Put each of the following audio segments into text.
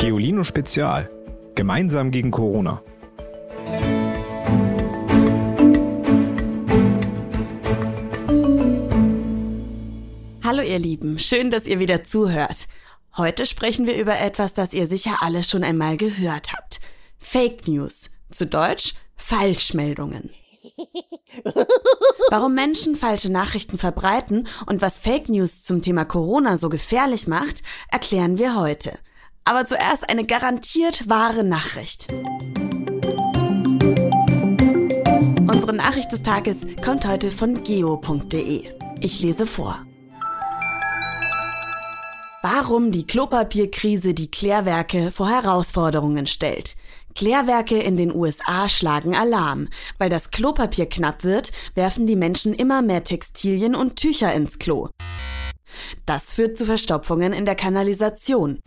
Geolino Spezial. Gemeinsam gegen Corona. Hallo ihr Lieben, schön, dass ihr wieder zuhört. Heute sprechen wir über etwas, das ihr sicher alle schon einmal gehört habt. Fake News. Zu Deutsch Falschmeldungen. Warum Menschen falsche Nachrichten verbreiten und was Fake News zum Thema Corona so gefährlich macht, erklären wir heute. Aber zuerst eine garantiert wahre Nachricht. Unsere Nachricht des Tages kommt heute von geo.de. Ich lese vor. Warum die Klopapierkrise die Klärwerke vor Herausforderungen stellt. Klärwerke in den USA schlagen Alarm. Weil das Klopapier knapp wird, werfen die Menschen immer mehr Textilien und Tücher ins Klo. Das führt zu Verstopfungen in der Kanalisation.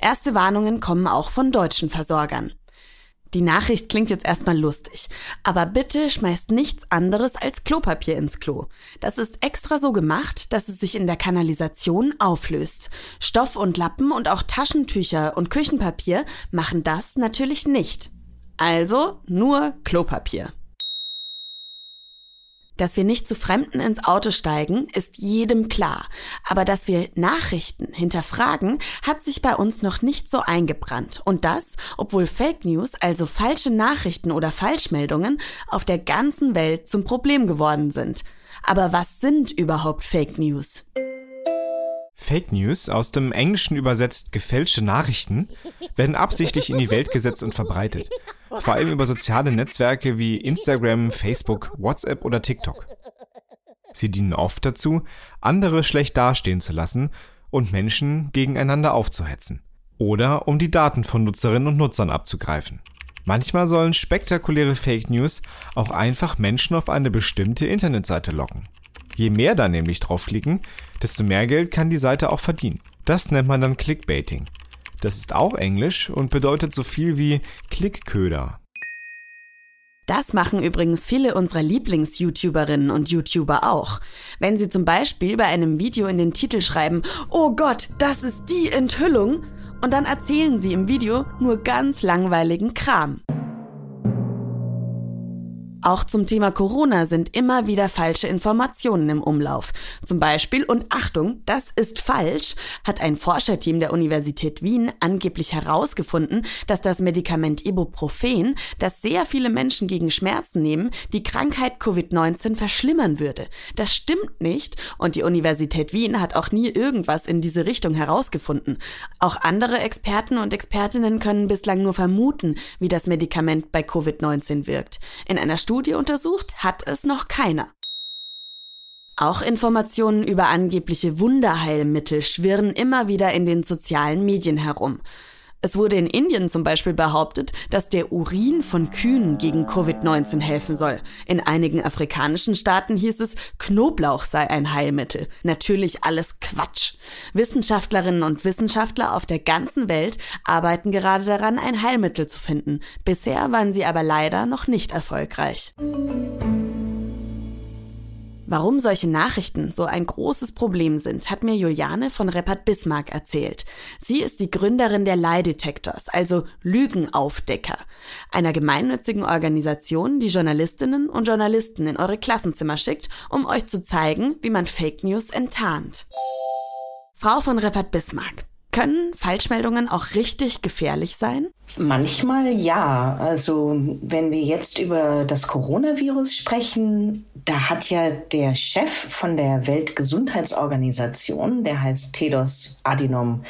Erste Warnungen kommen auch von deutschen Versorgern. Die Nachricht klingt jetzt erstmal lustig, aber bitte schmeißt nichts anderes als Klopapier ins Klo. Das ist extra so gemacht, dass es sich in der Kanalisation auflöst. Stoff und Lappen und auch Taschentücher und Küchenpapier machen das natürlich nicht. Also nur Klopapier. Dass wir nicht zu Fremden ins Auto steigen, ist jedem klar. Aber dass wir Nachrichten hinterfragen, hat sich bei uns noch nicht so eingebrannt. Und das, obwohl Fake News, also falsche Nachrichten oder Falschmeldungen, auf der ganzen Welt zum Problem geworden sind. Aber was sind überhaupt Fake News? Fake News, aus dem Englischen übersetzt gefälschte Nachrichten, werden absichtlich in die Welt gesetzt und verbreitet. Vor allem über soziale Netzwerke wie Instagram, Facebook, WhatsApp oder TikTok. Sie dienen oft dazu, andere schlecht dastehen zu lassen und Menschen gegeneinander aufzuhetzen. Oder um die Daten von Nutzerinnen und Nutzern abzugreifen. Manchmal sollen spektakuläre Fake News auch einfach Menschen auf eine bestimmte Internetseite locken. Je mehr da nämlich draufklicken, desto mehr Geld kann die Seite auch verdienen. Das nennt man dann Clickbaiting. Das ist auch Englisch und bedeutet so viel wie Klickköder. Das machen übrigens viele unserer Lieblings-YouTuberinnen und YouTuber auch. Wenn sie zum Beispiel bei einem Video in den Titel schreiben, Oh Gott, das ist die Enthüllung, und dann erzählen sie im Video nur ganz langweiligen Kram. Auch zum Thema Corona sind immer wieder falsche Informationen im Umlauf. Zum Beispiel, und Achtung, das ist falsch, hat ein Forscherteam der Universität Wien angeblich herausgefunden, dass das Medikament Ibuprofen, das sehr viele Menschen gegen Schmerzen nehmen, die Krankheit Covid-19 verschlimmern würde. Das stimmt nicht und die Universität Wien hat auch nie irgendwas in diese Richtung herausgefunden. Auch andere Experten und Expertinnen können bislang nur vermuten, wie das Medikament bei Covid-19 wirkt. In einer Studie untersucht hat es noch keiner. Auch Informationen über angebliche Wunderheilmittel schwirren immer wieder in den sozialen Medien herum. Es wurde in Indien zum Beispiel behauptet, dass der Urin von Kühen gegen Covid-19 helfen soll. In einigen afrikanischen Staaten hieß es, Knoblauch sei ein Heilmittel. Natürlich alles Quatsch. Wissenschaftlerinnen und Wissenschaftler auf der ganzen Welt arbeiten gerade daran, ein Heilmittel zu finden. Bisher waren sie aber leider noch nicht erfolgreich. Warum solche Nachrichten so ein großes Problem sind, hat mir Juliane von Reppert Bismarck erzählt. Sie ist die Gründerin der Lie Detectors, also Lügenaufdecker, einer gemeinnützigen Organisation, die Journalistinnen und Journalisten in eure Klassenzimmer schickt, um euch zu zeigen, wie man Fake News enttarnt. Frau von Reppert Bismarck, können Falschmeldungen auch richtig gefährlich sein? Manchmal ja. Also wenn wir jetzt über das Coronavirus sprechen, da hat ja der Chef von der Weltgesundheitsorganisation, der heißt Tedos Adhanom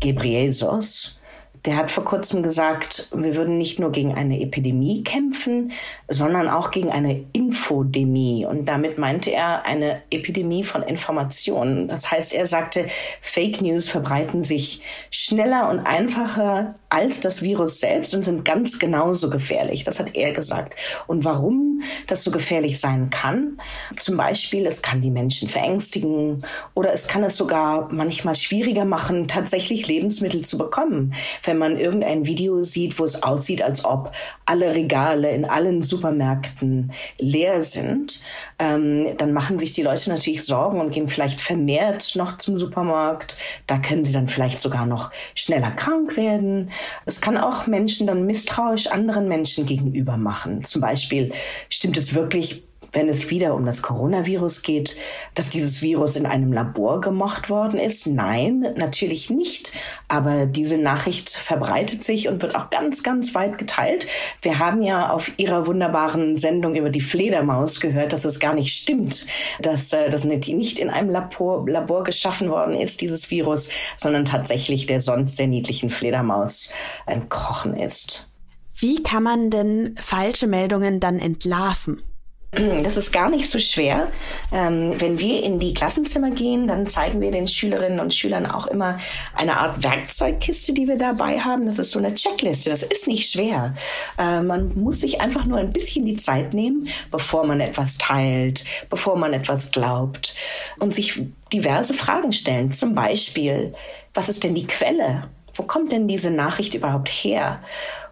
Ghebreyesus, der hat vor kurzem gesagt, wir würden nicht nur gegen eine Epidemie kämpfen, sondern auch gegen eine Infodemie. Und damit meinte er eine Epidemie von Informationen. Das heißt, er sagte, Fake News verbreiten sich schneller und einfacher als das Virus selbst und sind ganz genauso gefährlich. Das hat er gesagt. Und warum das so gefährlich sein kann? Zum Beispiel, es kann die Menschen verängstigen oder es kann es sogar manchmal schwieriger machen, tatsächlich Lebensmittel zu bekommen wenn man irgendein Video sieht, wo es aussieht, als ob alle Regale in allen Supermärkten leer sind, ähm, dann machen sich die Leute natürlich Sorgen und gehen vielleicht vermehrt noch zum Supermarkt. Da können sie dann vielleicht sogar noch schneller krank werden. Es kann auch Menschen dann misstrauisch anderen Menschen gegenüber machen. Zum Beispiel, stimmt es wirklich wenn es wieder um das Coronavirus geht, dass dieses Virus in einem Labor gemacht worden ist? Nein, natürlich nicht. Aber diese Nachricht verbreitet sich und wird auch ganz, ganz weit geteilt. Wir haben ja auf Ihrer wunderbaren Sendung über die Fledermaus gehört, dass es gar nicht stimmt, dass äh, das nicht in einem Labor, Labor geschaffen worden ist, dieses Virus, sondern tatsächlich der sonst sehr niedlichen Fledermaus entkrochen ist. Wie kann man denn falsche Meldungen dann entlarven? Das ist gar nicht so schwer. Ähm, wenn wir in die Klassenzimmer gehen, dann zeigen wir den Schülerinnen und Schülern auch immer eine Art Werkzeugkiste, die wir dabei haben. Das ist so eine Checkliste. Das ist nicht schwer. Äh, man muss sich einfach nur ein bisschen die Zeit nehmen, bevor man etwas teilt, bevor man etwas glaubt und sich diverse Fragen stellen. Zum Beispiel, was ist denn die Quelle? Wo kommt denn diese Nachricht überhaupt her?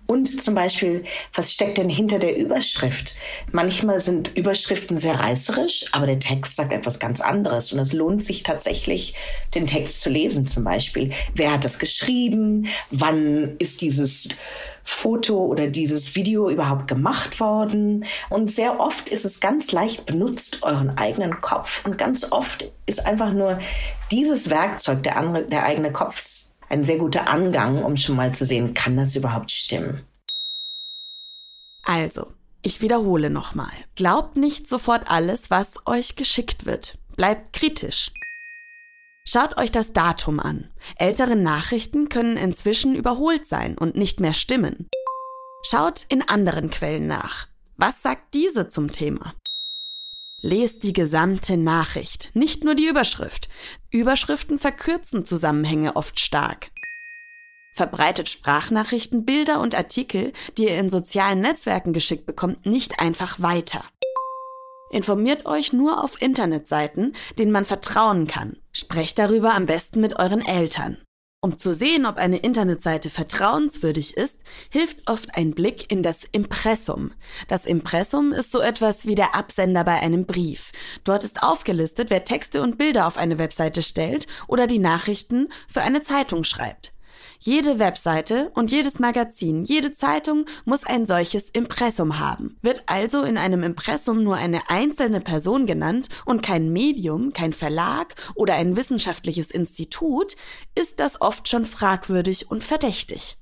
Und zum Beispiel, was steckt denn hinter der Überschrift? Manchmal sind Überschriften sehr reißerisch, aber der Text sagt etwas ganz anderes. Und es lohnt sich tatsächlich, den Text zu lesen zum Beispiel. Wer hat das geschrieben? Wann ist dieses Foto oder dieses Video überhaupt gemacht worden? Und sehr oft ist es ganz leicht benutzt, euren eigenen Kopf. Und ganz oft ist einfach nur dieses Werkzeug, der, andere, der eigene Kopf, ein sehr guter Angang, um schon mal zu sehen, kann das überhaupt stimmen. Also, ich wiederhole nochmal. Glaubt nicht sofort alles, was euch geschickt wird. Bleibt kritisch. Schaut euch das Datum an. Ältere Nachrichten können inzwischen überholt sein und nicht mehr stimmen. Schaut in anderen Quellen nach. Was sagt diese zum Thema? Lest die gesamte Nachricht, nicht nur die Überschrift. Überschriften verkürzen Zusammenhänge oft stark. Verbreitet Sprachnachrichten, Bilder und Artikel, die ihr in sozialen Netzwerken geschickt bekommt, nicht einfach weiter. Informiert euch nur auf Internetseiten, denen man vertrauen kann. Sprecht darüber am besten mit euren Eltern. Um zu sehen, ob eine Internetseite vertrauenswürdig ist, hilft oft ein Blick in das Impressum. Das Impressum ist so etwas wie der Absender bei einem Brief. Dort ist aufgelistet, wer Texte und Bilder auf eine Webseite stellt oder die Nachrichten für eine Zeitung schreibt. Jede Webseite und jedes Magazin, jede Zeitung muss ein solches Impressum haben. Wird also in einem Impressum nur eine einzelne Person genannt und kein Medium, kein Verlag oder ein wissenschaftliches Institut, ist das oft schon fragwürdig und verdächtig.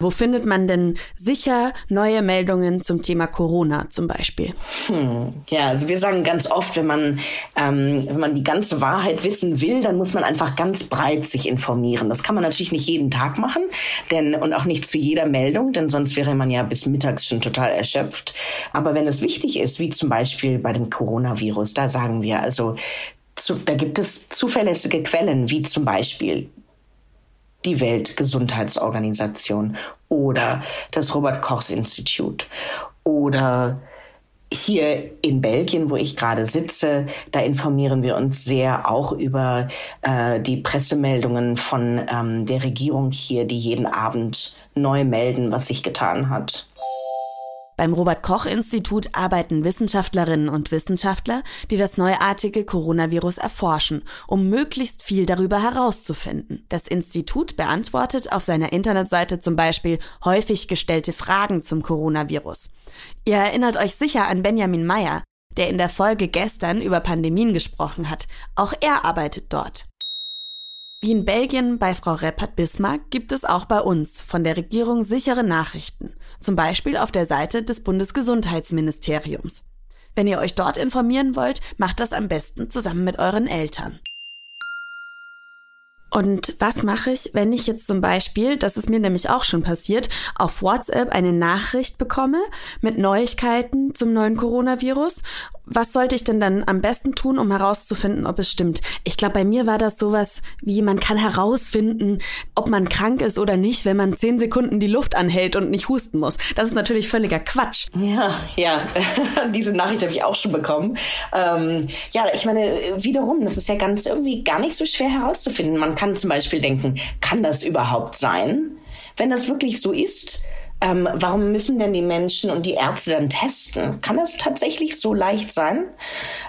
Wo findet man denn sicher neue Meldungen zum Thema Corona zum Beispiel? Hm. Ja, also wir sagen ganz oft, wenn man, ähm, wenn man die ganze Wahrheit wissen will, dann muss man einfach ganz breit sich informieren. Das kann man natürlich nicht jeden Tag machen, denn und auch nicht zu jeder Meldung, denn sonst wäre man ja bis mittags schon total erschöpft. Aber wenn es wichtig ist, wie zum Beispiel bei dem Coronavirus, da sagen wir also, zu, da gibt es zuverlässige Quellen, wie zum Beispiel die Weltgesundheitsorganisation oder das Robert Kochs Institut oder hier in Belgien, wo ich gerade sitze, da informieren wir uns sehr auch über äh, die Pressemeldungen von ähm, der Regierung hier, die jeden Abend neu melden, was sich getan hat. Beim Robert Koch Institut arbeiten Wissenschaftlerinnen und Wissenschaftler, die das neuartige Coronavirus erforschen, um möglichst viel darüber herauszufinden. Das Institut beantwortet auf seiner Internetseite zum Beispiel häufig gestellte Fragen zum Coronavirus. Ihr erinnert euch sicher an Benjamin Meyer, der in der Folge gestern über Pandemien gesprochen hat. Auch er arbeitet dort. Wie in Belgien bei Frau Reppert Bismarck gibt es auch bei uns von der Regierung sichere Nachrichten, zum Beispiel auf der Seite des Bundesgesundheitsministeriums. Wenn ihr euch dort informieren wollt, macht das am besten zusammen mit euren Eltern. Und was mache ich, wenn ich jetzt zum Beispiel, das ist mir nämlich auch schon passiert, auf WhatsApp eine Nachricht bekomme mit Neuigkeiten zum neuen Coronavirus? Was sollte ich denn dann am besten tun, um herauszufinden, ob es stimmt? Ich glaube, bei mir war das sowas wie, man kann herausfinden, ob man krank ist oder nicht, wenn man zehn Sekunden die Luft anhält und nicht husten muss. Das ist natürlich völliger Quatsch. Ja, ja, diese Nachricht habe ich auch schon bekommen. Ähm, ja, ich meine, wiederum, das ist ja ganz irgendwie gar nicht so schwer herauszufinden. Man kann zum Beispiel denken, kann das überhaupt sein? Wenn das wirklich so ist, ähm, warum müssen denn die Menschen und die Ärzte dann testen? Kann das tatsächlich so leicht sein?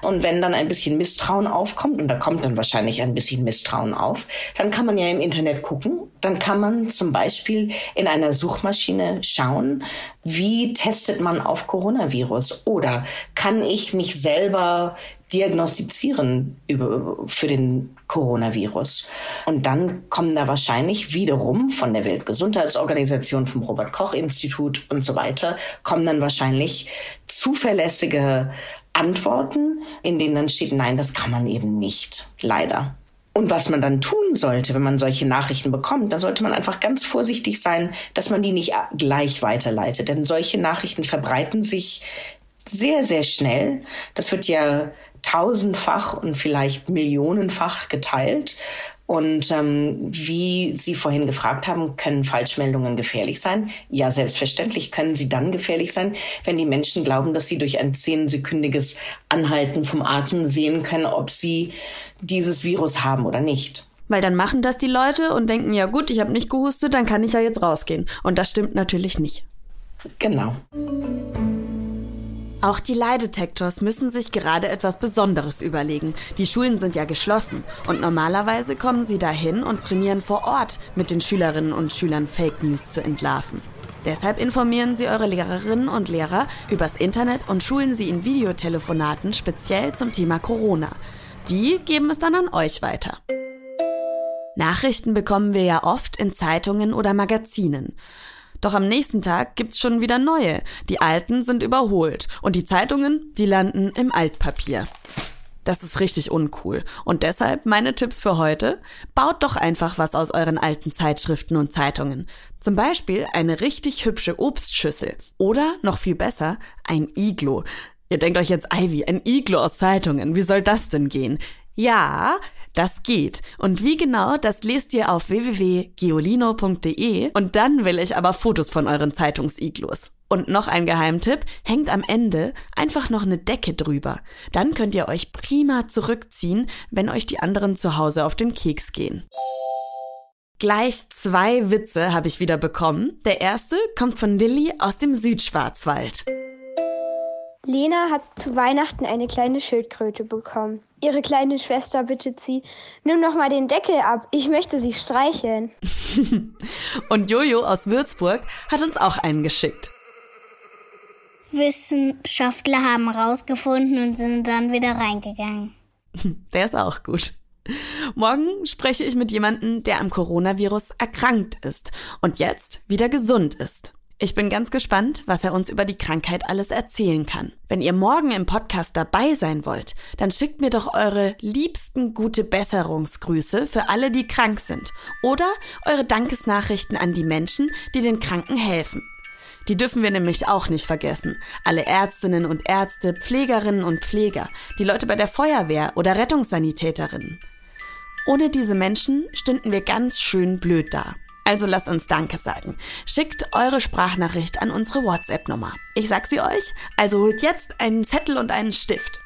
Und wenn dann ein bisschen Misstrauen aufkommt, und da kommt dann wahrscheinlich ein bisschen Misstrauen auf, dann kann man ja im Internet gucken. Dann kann man zum Beispiel in einer Suchmaschine schauen, wie testet man auf Coronavirus? Oder kann ich mich selber diagnostizieren über, für den Coronavirus. Und dann kommen da wahrscheinlich wiederum von der Weltgesundheitsorganisation, vom Robert Koch Institut und so weiter, kommen dann wahrscheinlich zuverlässige Antworten, in denen dann steht, nein, das kann man eben nicht. Leider. Und was man dann tun sollte, wenn man solche Nachrichten bekommt, dann sollte man einfach ganz vorsichtig sein, dass man die nicht gleich weiterleitet. Denn solche Nachrichten verbreiten sich sehr, sehr schnell. Das wird ja tausendfach und vielleicht millionenfach geteilt. Und ähm, wie Sie vorhin gefragt haben, können Falschmeldungen gefährlich sein? Ja, selbstverständlich können sie dann gefährlich sein, wenn die Menschen glauben, dass sie durch ein zehnsekündiges Anhalten vom Atem sehen können, ob sie dieses Virus haben oder nicht. Weil dann machen das die Leute und denken, ja gut, ich habe nicht gehustet, dann kann ich ja jetzt rausgehen. Und das stimmt natürlich nicht. Genau. Auch die Leidetektors müssen sich gerade etwas Besonderes überlegen. Die Schulen sind ja geschlossen und normalerweise kommen sie dahin und trainieren vor Ort mit den Schülerinnen und Schülern Fake News zu entlarven. Deshalb informieren Sie eure Lehrerinnen und Lehrer übers Internet und schulen sie in Videotelefonaten speziell zum Thema Corona. Die geben es dann an euch weiter. Nachrichten bekommen wir ja oft in Zeitungen oder Magazinen. Doch am nächsten Tag gibt's schon wieder neue. Die alten sind überholt und die Zeitungen, die landen im Altpapier. Das ist richtig uncool. Und deshalb meine Tipps für heute. Baut doch einfach was aus euren alten Zeitschriften und Zeitungen. Zum Beispiel eine richtig hübsche Obstschüssel. Oder, noch viel besser, ein Iglo. Ihr denkt euch jetzt, Ivy, ein Iglo aus Zeitungen. Wie soll das denn gehen? Ja, das geht. Und wie genau, das lest ihr auf www.geolino.de und dann will ich aber Fotos von euren Zeitungsiglos. Und noch ein Geheimtipp, hängt am Ende einfach noch eine Decke drüber. Dann könnt ihr euch prima zurückziehen, wenn euch die anderen zu Hause auf den Keks gehen. Gleich zwei Witze habe ich wieder bekommen. Der erste kommt von Lilly aus dem Südschwarzwald. Lena hat zu Weihnachten eine kleine Schildkröte bekommen. Ihre kleine Schwester bittet sie, nimm noch mal den Deckel ab, ich möchte sie streicheln. und Jojo aus Würzburg hat uns auch einen geschickt. Wissenschaftler haben rausgefunden und sind dann wieder reingegangen. Der ist auch gut. Morgen spreche ich mit jemandem, der am Coronavirus erkrankt ist und jetzt wieder gesund ist. Ich bin ganz gespannt, was er uns über die Krankheit alles erzählen kann. Wenn ihr morgen im Podcast dabei sein wollt, dann schickt mir doch eure liebsten gute Besserungsgrüße für alle, die krank sind. Oder eure Dankesnachrichten an die Menschen, die den Kranken helfen. Die dürfen wir nämlich auch nicht vergessen. Alle Ärztinnen und Ärzte, Pflegerinnen und Pfleger, die Leute bei der Feuerwehr oder Rettungssanitäterinnen. Ohne diese Menschen stünden wir ganz schön blöd da. Also lasst uns Danke sagen. Schickt eure Sprachnachricht an unsere WhatsApp-Nummer. Ich sag sie euch, also holt jetzt einen Zettel und einen Stift.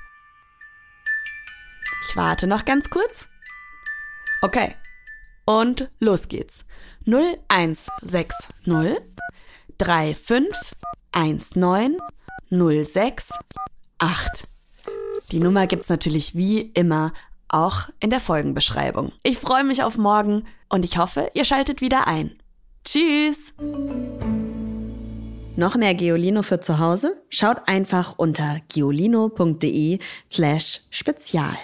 Ich warte noch ganz kurz. Okay. Und los geht's. 0160 3519 068. Die Nummer gibt's natürlich wie immer auch in der Folgenbeschreibung. Ich freue mich auf morgen und ich hoffe, ihr schaltet wieder ein. Tschüss! Noch mehr Geolino für zu Hause? Schaut einfach unter geolino.de slash spezial.